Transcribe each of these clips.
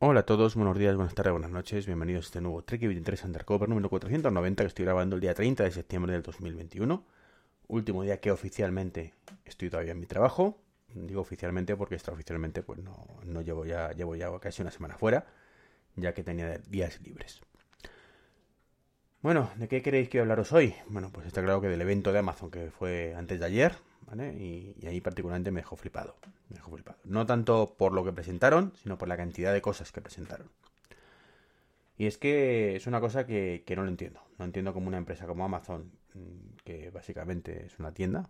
Hola a todos, buenos días, buenas tardes, buenas noches, bienvenidos a este nuevo Trek 23 Undercover número 490 que estoy grabando el día 30 de septiembre del 2021. Último día que oficialmente estoy todavía en mi trabajo. Digo oficialmente porque extraoficialmente pues no, no llevo ya llevo ya casi una semana fuera, ya que tenía días libres. Bueno, ¿de qué queréis que hablaros hoy? Bueno, pues está claro que del evento de Amazon que fue antes de ayer, Y, ahí particularmente me dejó flipado. Me dejó flipado. No tanto por lo que presentaron, sino por la cantidad de cosas que presentaron. Y es que es una cosa que, no lo entiendo. No entiendo como una empresa como Amazon, mm, que básicamente es una tienda.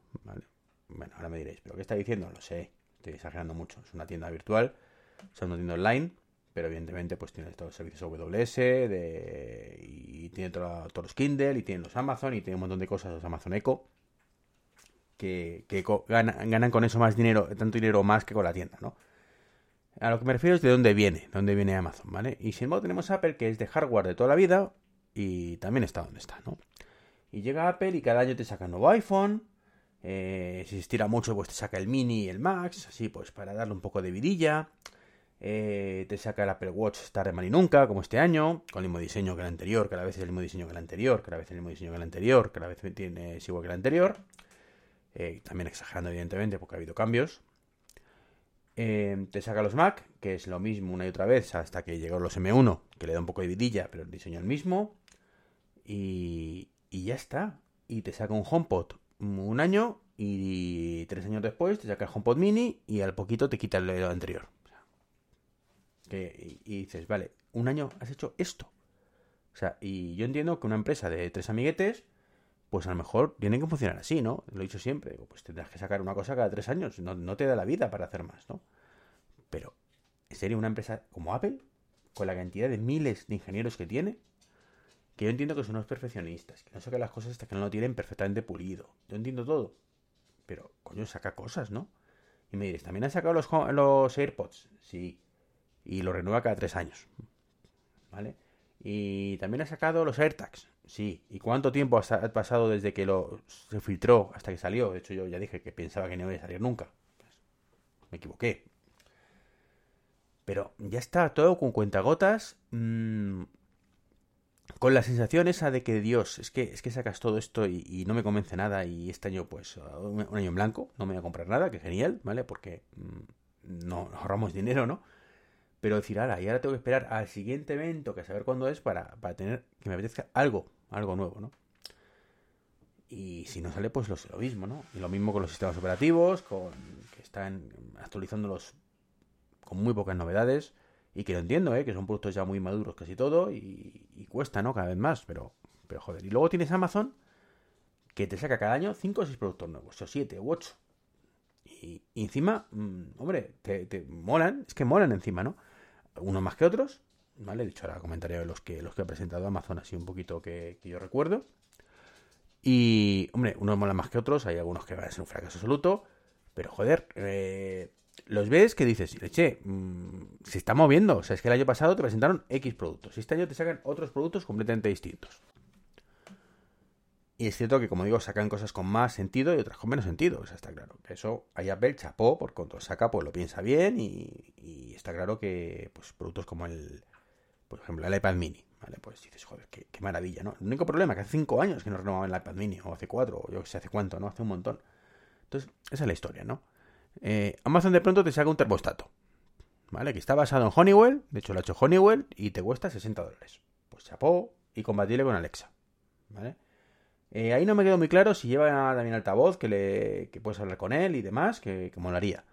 Bueno, ahora me diréis, ¿pero qué está diciendo? Lo sé, estoy exagerando mucho. Es una tienda virtual, sea, una tienda online, pero evidentemente pues tiene todos los servicios AWS y tiene todo- todos los Kindle y tiene los Amazon y tiene un montón de cosas, los Amazon Echo, que, ganan, con eso más dinero, tanto dinero más que con la tienda, ¿no? A lo que me refiero es de dónde viene, de dónde viene Amazon, ¿vale? Y sin embargo tenemos Apple que es de hardware de toda la vida y también está donde está, ¿no? Y llega Apple y cada año te saca un nuevo iPhone, eh, si se estira mucho pues te saca el mini y el Max, así pues para darle un poco de vidilla. Eh, te saca el Apple Watch tarde mal y nunca, como este año, con el mismo diseño que el anterior, que a la vez es el mismo diseño que el anterior, que a la vez es el mismo diseño que el anterior, que a la vez es igual que el anterior. Eh, también exagerando, evidentemente, porque ha habido cambios. Eh, te saca los Mac, que es lo mismo una y otra vez, hasta que llegaron los M1, que le da un poco de vidilla, pero el diseño es el mismo. Y, y ya está. Y te saca un HomePod un año y tres años después te saca el HomePod Mini y al poquito te quita el anterior. Que, y, y dices, vale, un año has hecho esto. O sea, y yo entiendo que una empresa de tres amiguetes, pues a lo mejor tienen que funcionar así, ¿no? Lo he dicho siempre, digo, pues tendrás que sacar una cosa cada tres años, no, no te da la vida para hacer más, ¿no? Pero, ¿en serio una empresa como Apple, con la cantidad de miles de ingenieros que tiene, que yo entiendo que son unos perfeccionistas, que no sacan las cosas hasta que no lo tienen perfectamente pulido. Yo entiendo todo. Pero, coño, saca cosas, ¿no? Y me diréis, ¿también han sacado los, los AirPods? Sí. Y lo renueva cada tres años. ¿Vale? Y también ha sacado los AirTags. Sí. ¿Y cuánto tiempo ha sa- ha pasado desde que lo se filtró hasta que salió? De hecho, yo ya dije que pensaba que no iba a salir nunca. Pues, me equivoqué. Pero ya está todo con cuentagotas. mm, con la sensación esa de que Dios, es que, es que sacas todo esto y, no me convence nada y este año pues un, un año en blanco, no me voy a comprar nada, que genial, ¿vale? Porque mm, no ahorramos dinero, ¿no? Pero decir, ahora, y ahora tengo que esperar al siguiente evento, que a saber cuándo es, para, para tener, que me apetezca algo, algo nuevo, ¿no? Y si no sale, pues lo, mismo, ¿no? Y lo mismo con los sistemas operativos, con que están actualizándolos con muy pocas novedades. Y que lo entiendo, ¿eh? Que son productos ya muy maduros casi todo y, y cuesta, ¿no? Cada vez más, pero, pero joder. Y luego tienes Amazon que te saca cada año 5 o 6 productos nuevos, o 7 u 8. Y, y encima, mm, hombre, te, te molan, es que molan encima, ¿no? Unos más que otros, ¿vale? De hecho, ahora comentaré de los que, los que ha presentado Amazon así un poquito que, yo recuerdo. Y, hombre, unos molan más que otros, hay algunos que van a ser un fracaso absoluto, pero joder, eh, los ves que dices, che, mmm, se está moviendo. O sea, es que el año pasado te presentaron X productos. Y este año te sacan otros productos completamente distintos. Y es cierto que, como digo, sacan cosas con más sentido y otras con menos sentido. O sea, está claro. Que eso, hay Apple chapó, por cuanto saca, pues lo piensa bien. Y, y, está claro que, pues, productos como el, por ejemplo, el iPad mini. ¿Vale? Pues dices, joder, qué, maravilla, ¿no? El único problema es que hace 5 años que no renovaban el iPad mini. O hace 4, o yo sé, hace cuánto, ¿no? Hace un montón. Entonces, esa es la historia, ¿no? Eh, Amazon de pronto te saca un termostato, ¿vale? Que está basado en Honeywell, de hecho lo ha hecho Honeywell y te cuesta 60 dólares. Pues chapó y compatible con Alexa, ¿vale? Eh, ahí no me quedó muy claro si lleva también altavoz, que, le, que puedes hablar con él y demás, que, que molaría.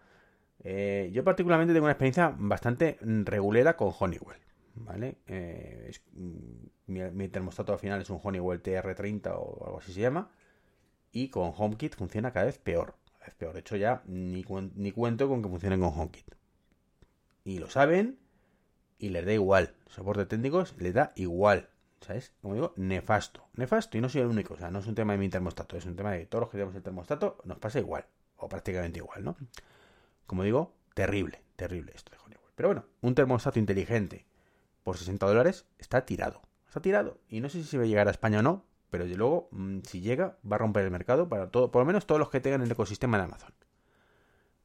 Eh, yo particularmente tengo una experiencia bastante regulera con Honeywell, ¿vale? Eh, es, mi, mi termostato al final es un Honeywell TR30 o algo así se llama. Y con HomeKit funciona cada vez peor es peor. De hecho, ya ni, ni cuento con que funcionen con HomeKit. Y lo saben y les da igual. Soporte técnicos les da igual. ¿Sabes? Como digo, nefasto. Nefasto. Y no soy el único. O sea, no es un tema de mi termostato. Es un tema de todos los que tenemos el termostato. Nos pasa igual. O prácticamente igual, ¿no? Como digo, terrible. Terrible esto de Honeywell. Pero bueno, un termostato inteligente por 60 dólares está tirado. Está tirado. Y no sé si se va a llegar a España o no pero desde luego, si llega, va a romper el mercado para todo, por lo menos todos los que tengan el ecosistema de Amazon.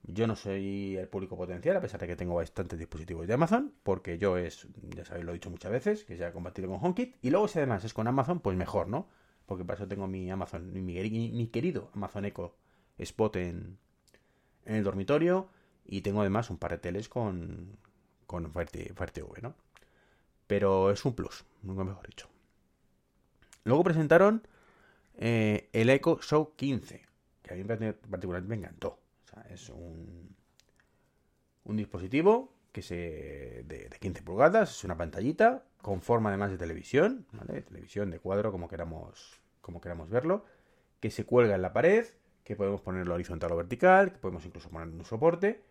Yo no soy el público potencial, a pesar de que tengo bastantes dispositivos de Amazon, porque yo es, ya sabéis, lo he dicho muchas veces, que sea compatible con HomeKit. Y luego si además es con Amazon, pues mejor, ¿no? Porque para eso tengo mi Amazon, mi, mi querido Amazon Echo Spot en, en el dormitorio. Y tengo además un par de teles con, con Fire, TV, ¿no? Pero es un plus, nunca mejor dicho. Luego presentaron eh, el Echo Show 15, que a mí particularmente me encantó. Es un, un dispositivo que se de, 15 pulgadas, es una pantallita con forma además de televisión, ¿vale? Televisión de cuadro, como queramos, como queramos verlo, que se cuelga en la pared, que podemos ponerlo horizontal o vertical, que podemos incluso poner un soporte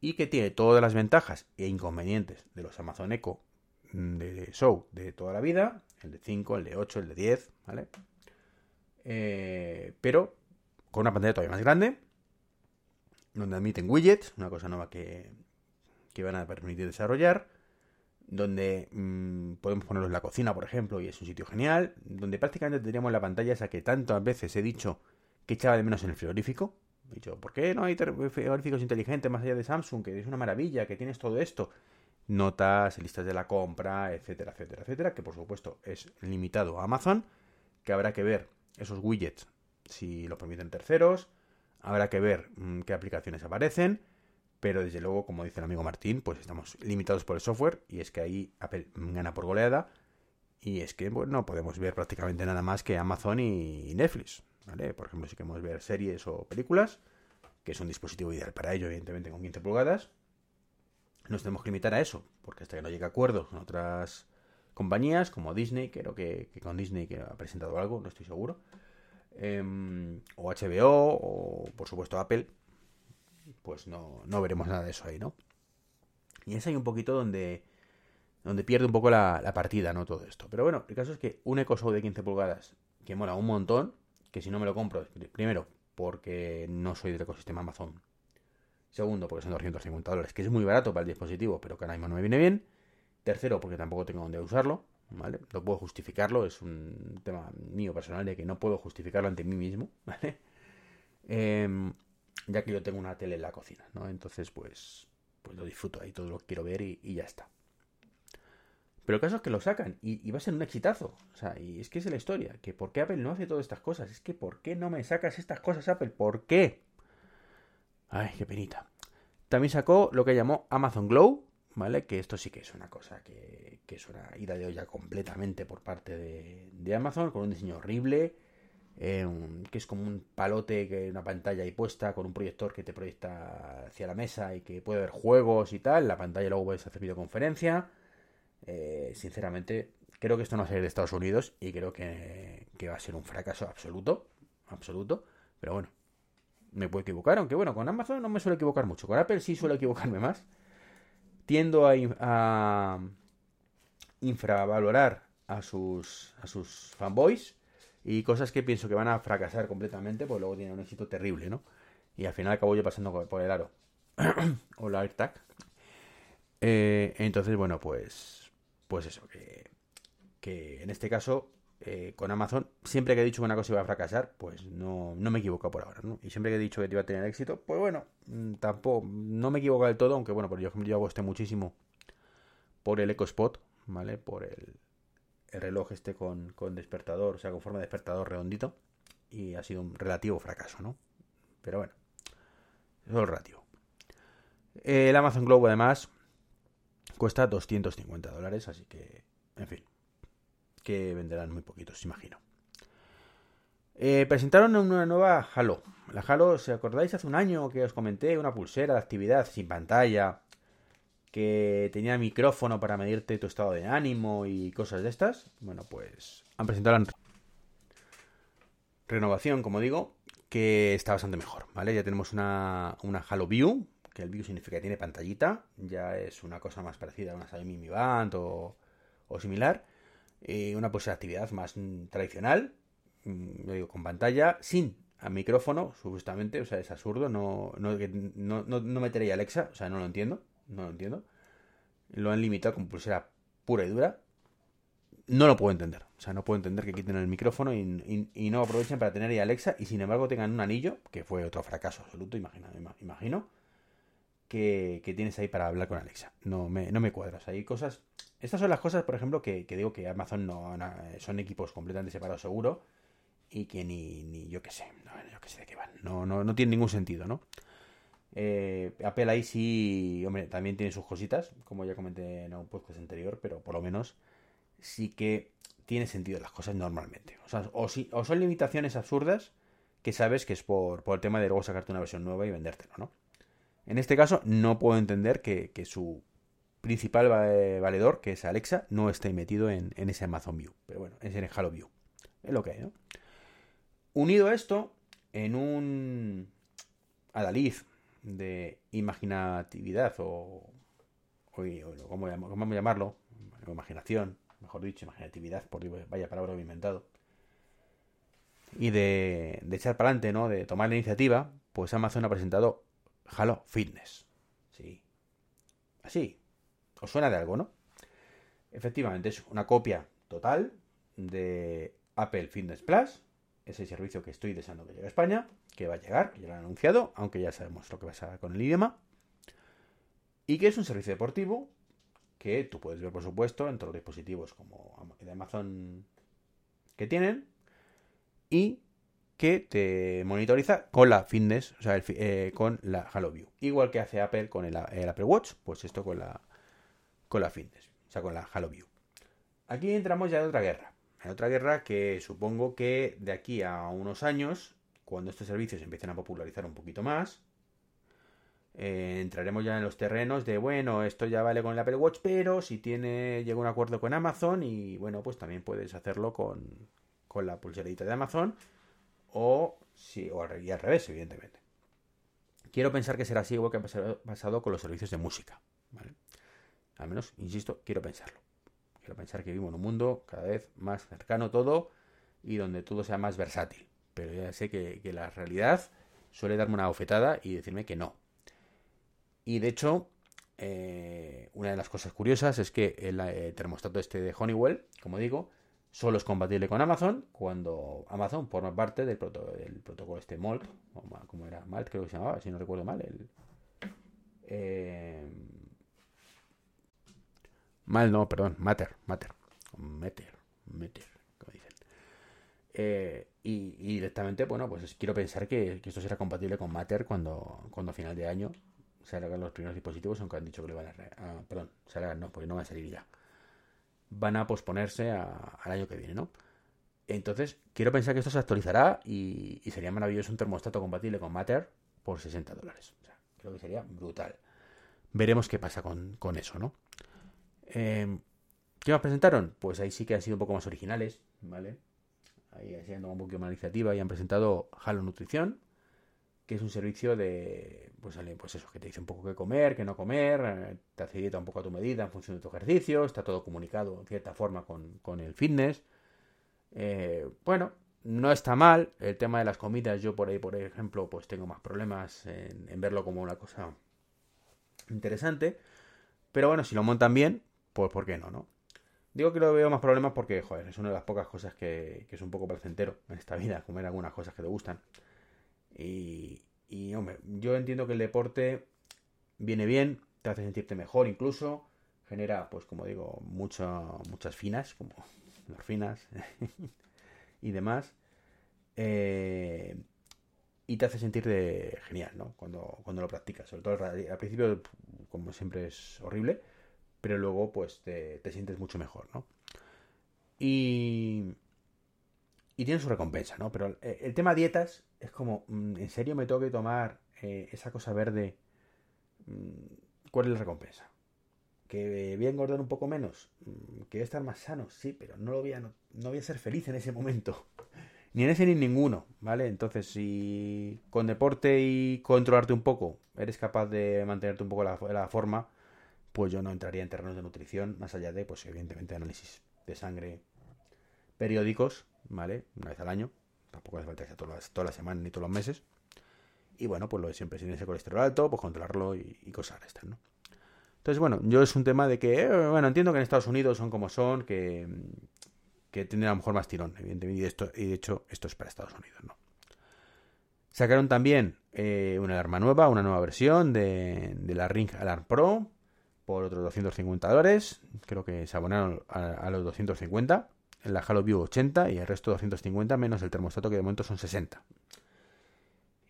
y que tiene todas las ventajas e inconvenientes de los Amazon Echo de Show de toda la vida, el de 5, el de 8, el de 10, ¿vale? Eh, pero con una pantalla todavía más grande, donde admiten widgets, una cosa nueva que, que van a permitir desarrollar, donde mm, podemos ponerlos en la cocina, por ejemplo, y es un sitio genial, donde prácticamente tendríamos la pantalla esa que tantas veces he dicho que echaba de menos en el frigorífico, He dicho, ¿por qué no hay frigoríficos inteligentes más allá de Samsung? Que es una maravilla, que tienes todo esto. Notas, listas de la compra, etcétera, etcétera, etcétera, que por supuesto es limitado a Amazon, que habrá que ver esos widgets si lo permiten terceros, habrá que ver mm, qué aplicaciones aparecen, pero desde luego, como dice el amigo Martín, pues estamos limitados por el software y es que ahí Apple gana por goleada y es que bueno, no podemos ver prácticamente nada más que Amazon y Netflix. Por ejemplo, si queremos ver series o películas, que es un dispositivo ideal para ello, evidentemente con 15 pulgadas, nos tenemos que limitar a eso, porque hasta que no llegue a acuerdos con otras compañías, como Disney, creo que, con Disney que ha presentado algo, no estoy seguro, em, o HBO, o por supuesto Apple, pues no, no veremos nada de eso ahí, ¿no? Y es ahí un poquito donde, donde pierde un poco la, la, partida, ¿no? Todo esto. Pero bueno, el caso es que un Echo Show de 15 pulgadas, que mola un montón, que si no me lo compro, primero, porque no soy del ecosistema Amazon. Segundo, porque son 250 dólares, que es muy barato para el dispositivo, pero que ahora mismo no me viene bien. Tercero, porque tampoco tengo dónde usarlo, ¿vale? No puedo justificarlo, es un tema mío personal de que no puedo justificarlo ante mí mismo, ¿vale? Em, ya que yo tengo una tele en la cocina, ¿no? Entonces, pues, pues lo disfruto ahí, todo lo que quiero ver y ya está. Pero el caso es que lo sacan y, va a ser un exitazo. O sea, y es que es la historia. Que ¿por qué Apple no hace todas estas cosas? Es que ¿por qué no me sacas estas cosas Apple? ¿Por qué? Ay, qué penita. También sacó lo que llamó Amazon Glow, ¿vale? Que esto sí que es una cosa que, es una ida de olla completamente por parte de, Amazon, con un diseño horrible, eh, que es como un palote, que una pantalla ahí puesta, con un proyector que te proyecta hacia la mesa y que puede ver juegos y tal. La pantalla luego puedes hacer videoconferencia. Eh, sinceramente, creo que esto no va a ser de Estados Unidos y creo que, va a ser un fracaso absoluto. Absoluto. Pero bueno, me puedo equivocar, aunque bueno, con Amazon no me suelo equivocar mucho. Con Apple sí suelo equivocarme más. Tiendo a, a infravalorar a sus, a sus fanboys y cosas que pienso que van a fracasar completamente, pues luego tienen un éxito terrible, ¿no? Y al final acabo yo pasando por el aro. o la AirTag. Eh, entonces, bueno, pues pues eso, que, en este caso, eh, con Amazon, siempre que he dicho que una cosa iba a fracasar, pues no, me he equivocado por ahora, ¿no? Y siempre que he dicho que iba a tener éxito, pues bueno, mm, tampoco, no me he equivocado del todo, aunque bueno, pues yo, yo hago este muchísimo por el EcoSpot, ¿vale? Por el, reloj este con, despertador, o sea, con forma de despertador redondito, y ha sido un relativo fracaso, ¿no? Pero bueno, eso es relativo. El Amazon Globo, además, Cuesta 250 dólares, así que, en fin, que venderán muy poquitos, imagino. Eh, presentaron una nueva Halo. La Halo, ¿se acordáis hace un año que os comenté? Una pulsera de actividad sin pantalla, que tenía micrófono para medirte tu estado de ánimo y cosas de estas. Bueno, pues han presentado la renovación, como digo, que está bastante mejor, ¿vale? Ya tenemos una, una Halo View, que el View significa que tiene pantallita, ya es una cosa más parecida a una Xiaomi Mi Band o, o similar. Y una pues actividad más tradicional, mm, digo, con pantalla, sin micrófono, supuestamente, o sea, es absurdo, no, no, no, no, metería Alexa, o sea, no lo entiendo, no lo entiendo. Lo han limitado con pulsera pura y dura. No lo puedo entender. O sea, no puedo entender que quiten el micrófono y, y, no aprovechen para tener ahí Alexa y sin embargo tengan un anillo, que fue otro fracaso absoluto, imagino, imagino que, tienes ahí para hablar con Alexa. No me, no me cuadras. Hay cosas. Estas son las cosas, por ejemplo, que, digo que Amazon no, son equipos completamente separados, seguro. Y que ni, ni yo qué sé, yo qué sé de qué van. No, no, no tiene ningún sentido, ¿no? Eh, Apple ahí sí, hombre, también tiene sus cositas, como ya comenté en un podcast anterior, pero por lo menos sí que tiene sentido las cosas normalmente. O, sea, o, o son limitaciones absurdas que sabes que es por, el tema de luego sacarte una versión nueva y vendértelo, ¿no? En este caso, no puedo entender que, su principal valedor, que es Alexa, no esté metido en, ese Amazon View. Pero bueno, es en el Halo View. Es lo que hay. Unido a esto, en un adalid de imaginatividad o, o, ¿cómo, vamos a llamarlo? Imaginación, mejor dicho, imaginatividad, por vaya palabra inventado. Y de, de echar para adelante, ¿no? De tomar la iniciativa, pues Amazon ha presentado Halo Fitness. Sí. Así. ¿Os suena de algo, no? Efectivamente, es una copia total de Apple Fitness Plus, ese servicio que estoy deseando que llegue a España, que va a llegar, que ya lo han anunciado, aunque ya sabemos lo que pasa con el idioma, y que es un servicio deportivo que tú puedes ver, por supuesto, en todos los dispositivos como de Amazon que tienen, y que te monitoriza con la fitness, o sea, eh, con la HaloView. Igual que hace Apple con el, Apple Watch, pues esto con la, con la fitness, o sea, con la HaloView. Aquí entramos ya en otra guerra. En otra guerra que supongo que de aquí a unos años, cuando estos servicios empiecen a popularizar un poquito más, eh, entraremos ya en los terrenos de, bueno, esto ya vale con el Apple Watch, pero si tiene, llega un acuerdo con Amazon y bueno, pues también puedes hacerlo con, con la pulserita de Amazon o, si, o al revés, evidentemente. Quiero pensar que será así igual que ha pasado con los servicios de música. Al menos, insisto, quiero pensarlo. Quiero pensar que vivimos en un mundo cada vez más cercano todo y donde todo sea más versátil. Pero ya sé que, la realidad suele darme una bofetada y decirme que no. Y de hecho, eh, una de las cosas curiosas es que el eh, termostato este de Honeywell, como digo, solo es compatible con Amazon cuando Amazon forma parte del, protocolo este MOLT, como era MALT creo que se llamaba, si no recuerdo mal, el... Eh, mal no, perdón, Matter, Matter, Meter, Meter, como dicen. Eh, y, directamente, bueno, pues quiero pensar que, esto será compatible con Matter cuando, cuando a final de año salgan los primeros dispositivos, aunque han dicho que le van a... a perdón, salgan, no, porque no van a salir ya van a posponerse al año que viene, ¿no? Entonces, quiero pensar que esto se actualizará y, sería maravilloso un termostato compatible con Matter por 60 dólares. O sea, creo que sería brutal. Veremos qué pasa con, eso, ¿no? Eh, ¿Qué más presentaron? Pues ahí sí que han sido un poco más originales, ¿vale? Ahí han un poquito más iniciativa y han presentado Halo Nutrición, que es un servicio de, pues, pues eso, que te dice un poco qué comer, qué no comer, eh, te hace un poco a tu medida en función de tu ejercicio, está todo comunicado en cierta forma con, el fitness. Eh, bueno, no está mal. El tema de las comidas, yo por ahí, por ejemplo, pues tengo más problemas en, verlo como una cosa interesante. Pero bueno, si lo montan bien, pues ¿por qué no, no? Digo que lo veo más problemas porque, joder, es una de las pocas cosas que, que es un poco placentero en esta vida, comer algunas cosas que te gustan. Y, y, hombre, yo entiendo que el deporte viene bien, te hace sentirte mejor incluso, genera, pues como digo, muchas finas, como finas y demás. Eh, y te hace sentirte genial, ¿no? Cuando, cuando lo practicas. Sobre todo al principio, como siempre, es horrible, pero luego, pues, te, te sientes mucho mejor, ¿no? Y, y tiene su recompensa, ¿no? Pero eh, el, tema dietas es como, mm, ¿en serio me tengo que tomar eh, esa cosa verde? Mm, ¿Cuál es la recompensa? ¿Que voy a engordar un poco menos? Mm, ¿Que voy a estar más sano? Sí, pero no, lo voy a, no, voy a ser feliz en ese momento. Ni en ese ni en ninguno, ¿vale? Entonces, si con deporte y controlarte un poco eres capaz de mantenerte un poco la forma, pues yo no entraría en terrenos de nutrición, más allá de, pues evidentemente, análisis de sangre periódicos, Una vez al año. Tampoco hace falta que sea todas las, semanas ni todos los meses. Y bueno, pues lo de siempre, si tienes el colesterol alto, pues controlarlo y, cosas estas, ¿no? Entonces, bueno, yo es un tema de que, eh, bueno, entiendo que en Estados Unidos son como son, que, que tienen a lo mejor más tirón, evidentemente, y, esto, y de hecho esto es para Estados Unidos, ¿no? Sacaron también eh, una alarma nueva, una nueva versión de, la Ring Alarm Pro por otros 250 dólares. Creo que se abonaron a, los 250. En la Halo View 80 y el resto 250 menos el termostato que de momento son 60.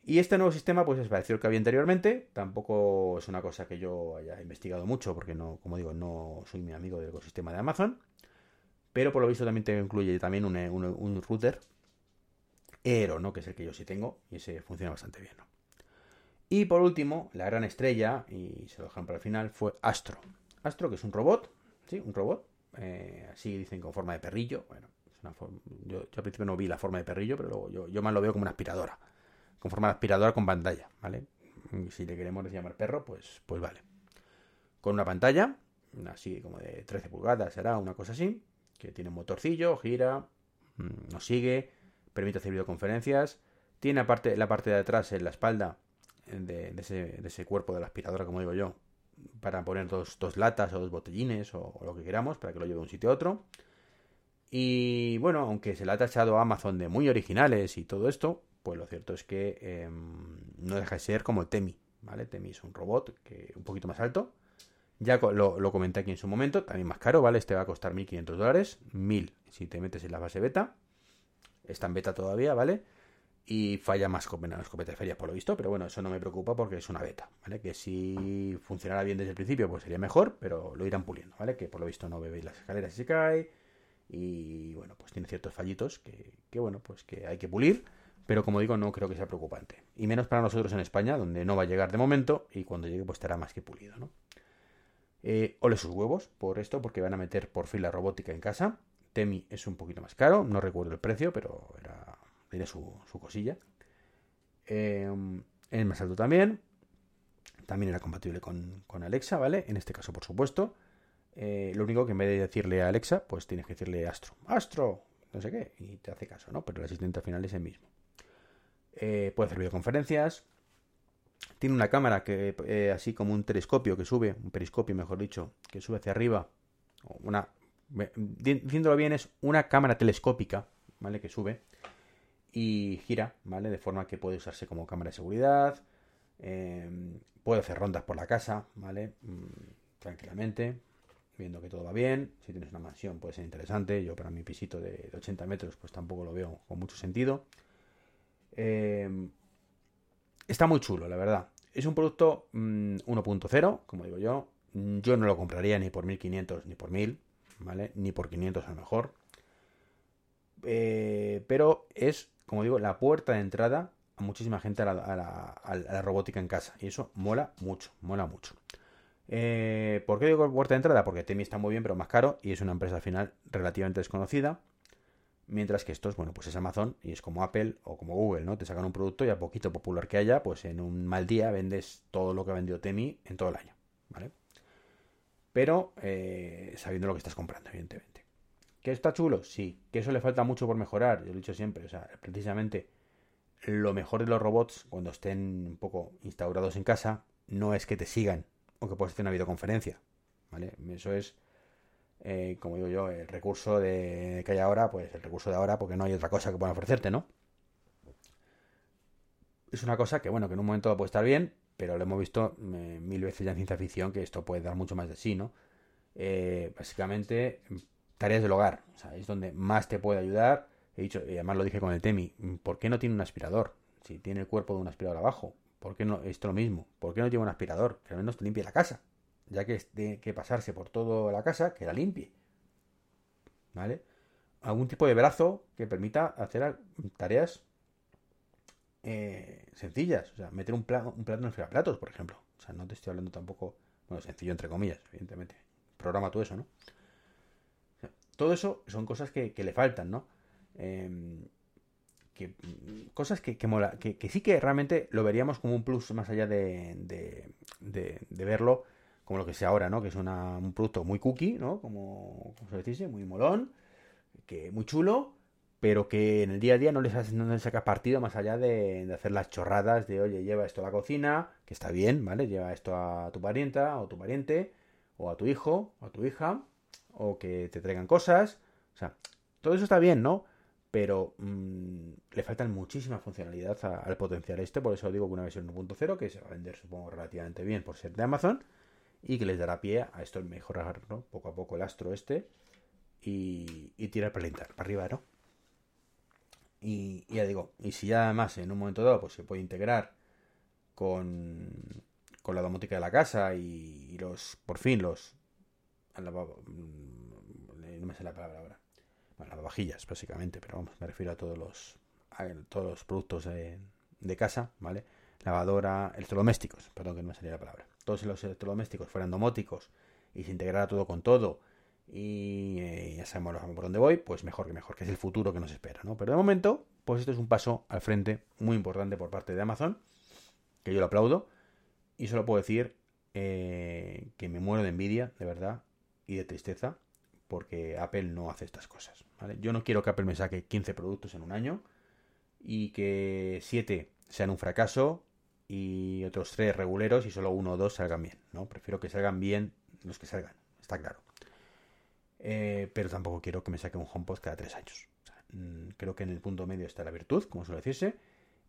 Y este nuevo sistema, pues es parecido al que había anteriormente. Tampoco es una cosa que yo haya investigado mucho, porque no, como digo, no soy mi amigo del ecosistema de Amazon. Pero por lo visto también te incluye también un, un router Aero, ¿no? Que es el que yo sí tengo y ese funciona bastante bien, Y por último, la gran estrella, y se lo dejan para el final, fue Astro. Astro, que es un robot, ¿sí? Un robot, eh, así dicen con forma de perrillo. Bueno, yo, al principio no vi la forma de perrillo, pero luego yo, más lo veo como una aspiradora. Con forma de aspiradora con pantalla, ¿vale? si le queremos llamar perro, pues, pues vale. Con una pantalla, así como de 13 pulgadas, será una cosa así, que tiene un motorcillo, gira, mm, nos sigue, permite hacer videoconferencias, tiene la parte de atrás en la espalda de, ese, cuerpo de la aspiradora, como digo yo, para poner dos, latas o dos botellines o, lo que queramos para que lo lleve de un sitio a otro. Y bueno, aunque se le ha tachado a Amazon de muy originales y todo esto, pues lo cierto es que em, no deja de ser como Temi, ¿vale? Temi es un robot que un poquito más alto. Ya lo, lo, comenté aquí en su momento, también más caro, ¿vale? Este va a costar 1.500 dólares, 1.000 si te metes en la base beta está en beta todavía, ¿vale? Y falla más con la escopeta de feria, por lo visto, pero bueno, eso no me preocupa porque es una beta, ¿vale? Que si funcionara bien desde el principio, pues sería mejor, pero lo irán puliendo, ¿vale? Que por lo visto no bebéis las escaleras y se cae. Y bueno, pues tiene ciertos fallitos que, que bueno, pues que hay que pulir. Pero como digo, no creo que sea preocupante. Y menos para nosotros en España, donde no va a llegar de momento y cuando llegue pues estará más que pulido, ¿no? Eh, ole sus huevos por esto, porque van a meter por fin la robótica en casa. Temi es un poquito más caro, no recuerdo el precio, pero era, era su, cosilla. Eh, el más alto también. También era compatible con, Alexa, ¿vale? En este caso, por supuesto. Eh, lo único que en vez de decirle a Alexa, pues tienes que decirle Astro. Astro, no sé qué, y te hace caso, ¿no? Pero el asistente al final es el mismo. Eh, puede hacer videoconferencias. Tiene una cámara que, eh, así como un telescopio que sube, un periscopio mejor dicho, que sube hacia arriba. Una diciéndolo bien, es una cámara telescópica, ¿vale? Que sube y gira, ¿vale? De forma que puede usarse como cámara de seguridad, em, puede hacer rondas por la casa, ¿vale? Mm, tranquilamente, viendo que todo va bien. Si tienes una mansión puede ser interesante. Yo para mi pisito de 80 metros pues tampoco lo veo con mucho sentido. Em, está muy chulo, la verdad. Es un producto 1.0, mm, como digo yo. Yo no lo compraría ni por 1500 ni por 1000, ¿vale? Ni por 500 a lo mejor. Eh, pero es, como digo, la puerta de entrada a muchísima gente a la, robótica en casa. Y eso mola mucho, mola mucho. Eh, ¿Por qué digo puerta de entrada? Porque Temi está muy bien, pero más caro y es una empresa al final relativamente desconocida. Mientras que estos, bueno, pues es Amazon y es como Apple o como Google, ¿no? Te sacan un producto y a poquito popular que haya, pues en un mal día vendes todo lo que ha vendido Temi en todo el año, ¿vale? pero eh, sabiendo lo que estás comprando, evidentemente. ¿Que está chulo? Sí. ¿Que eso le falta mucho por mejorar? Yo lo he dicho siempre, o sea, precisamente lo mejor de los robots cuando estén un poco instaurados en casa no es que te sigan o que puedas hacer una videoconferencia, ¿vale? Eso es, eh, como digo yo, el recurso de, que hay ahora, pues el recurso de ahora porque no hay otra cosa que puedan ofrecerte, ¿no? Es una cosa que, bueno, que en un momento puede estar bien, pero lo hemos visto eh, mil veces ya en ciencia ficción que esto puede dar mucho más de sí, ¿no? Eh, básicamente, tareas del hogar, o sea, es donde más te puede ayudar. He dicho, y además lo dije con el Temi, ¿por qué no tiene un aspirador? Si tiene el cuerpo de un aspirador abajo, ¿por qué no? Esto lo mismo, ¿por qué no tiene un aspirador? Que al menos te limpie la casa, ya que tiene que pasarse por toda la casa, que la limpie. ¿Vale? Algún tipo de brazo que permita hacer tareas eh, sencillas. O sea, meter un, plato, un plato en el platos, por ejemplo. O sea, no te estoy hablando tampoco, bueno, sencillo entre comillas, evidentemente. Programa todo eso, ¿no? Todo eso son cosas que, le faltan, ¿no? Em, que, cosas que, mola, que, sí que realmente lo veríamos como un plus más allá de, de, de, verlo como lo que sea ahora, ¿no? Que es un producto muy cookie, ¿no? Como, como se dice, muy molón, que muy chulo, pero que en el día a día no les, no sacas partido más allá de, hacer las chorradas de, oye, lleva esto a la cocina, que está bien, ¿vale? Lleva esto a tu parienta o tu pariente, o a tu hijo o a tu hija, o que te traigan cosas, o sea, todo eso está bien, ¿no? pero mm, le faltan muchísimas funcionalidades al potencial este, por eso digo que una versión 1.0 que se va a vender supongo relativamente bien por ser de Amazon y que les dará pie a esto mejorar poco a poco el astro este y, y tirar para, para arriba, ¿no? Y, ya digo, y si ya además en un momento dado pues se puede integrar con, con la domótica de la casa y, los, por fin, los... Mm, no me sé la palabra ahora las vajillas básicamente, pero vamos, me refiero a todos los, todos los productos de, casa, ¿vale? Lavadora, electrodomésticos, perdón que no me salía la palabra. Todos los electrodomésticos fueran domóticos y se integrara todo con todo y eh, ya sabemos por dónde voy, pues mejor que mejor, que es el futuro que nos espera, ¿no? Pero de momento, pues esto es un paso al frente muy importante por parte de Amazon, que yo lo aplaudo y solo puedo decir eh, que me muero de envidia, de verdad, y de tristeza porque Apple no hace estas cosas. Yo no quiero que Apple me saque 15 productos en un año y que 7 sean un fracaso y otros 3 reguleros y solo uno o dos salgan bien. ¿no? Prefiero que salgan bien los que salgan, está claro. Eh, pero tampoco quiero que me saque un HomePod cada 3 años. Mm, creo que en el punto medio está la virtud, como suele decirse,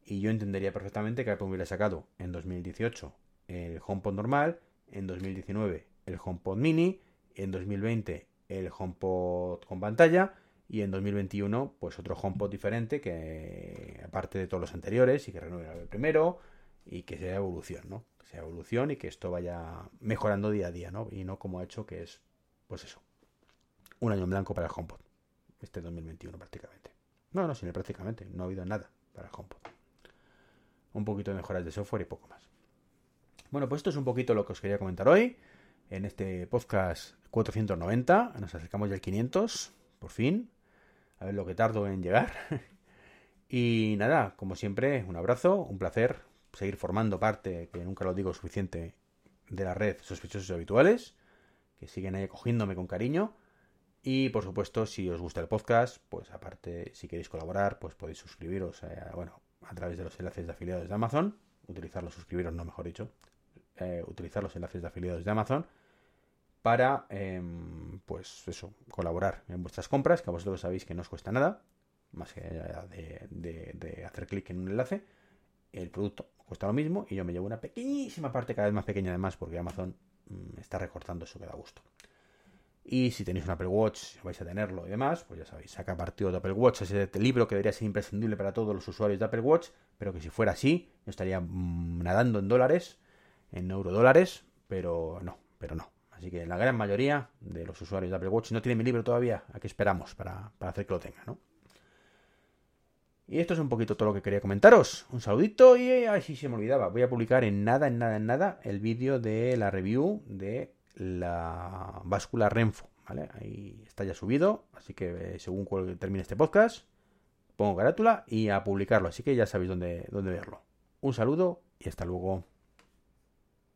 y yo entendería perfectamente que Apple hubiera sacado en 2018 el HomePod normal, en 2019 el HomePod mini, en 2020 el HomePod con pantalla y en 2021 pues otro HomePod diferente que aparte de todos los anteriores y que renueve el primero y que sea evolución, ¿no? Que sea evolución y que esto vaya mejorando día a día, ¿no? Y no como ha hecho que es pues eso, un año en blanco para el HomePod este 2021 prácticamente. No, no, sin prácticamente, no ha habido nada para el HomePod. Un poquito de mejoras de software y poco más. Bueno, pues esto es un poquito lo que os quería comentar hoy en este podcast 490. Nos acercamos ya al 500, por fin. A ver lo que tardo en llegar. y nada, como siempre, un abrazo, un placer seguir formando parte, que nunca lo digo suficiente, de la red Sospechosos Habituales, que siguen ahí acogiéndome con cariño. Y por supuesto, si os gusta el podcast, pues aparte, si queréis colaborar, pues podéis suscribiros, eh, bueno, a través de los enlaces de afiliados de Amazon, utilizarlos, suscribiros, no mejor dicho, eh, utilizar los enlaces de afiliados de Amazon para, em, pues eso, colaborar en vuestras compras, que a vosotros sabéis que no os cuesta nada, más que de, hacer clic en un enlace. El producto cuesta lo mismo y yo me llevo una pequeñísima parte, cada vez más pequeña además, porque Amazon mm, está recortando eso que da gusto. Y si tenéis un Apple Watch, vais a tenerlo y demás, pues ya sabéis, saca partido de Apple Watch, ese libro que debería ser imprescindible para todos los usuarios de Apple Watch, pero que si fuera así, yo estaría mm, nadando en dólares, en eurodólares, pero no, pero no. Así que la gran mayoría de los usuarios de Apple Watch no tienen mi libro todavía. ¿A qué esperamos para, hacer que lo tengan, no? Y esto es un poquito todo lo que quería comentaros. Un saludito y ay, sí se me olvidaba. Voy a publicar en nada, en nada, en nada el vídeo de la review de la báscula Renfo. ¿Vale? Ahí está ya subido. Así que eh, según termine este podcast, pongo carátula y a publicarlo. Así que ya sabéis dónde, dónde verlo. Un saludo y hasta luego.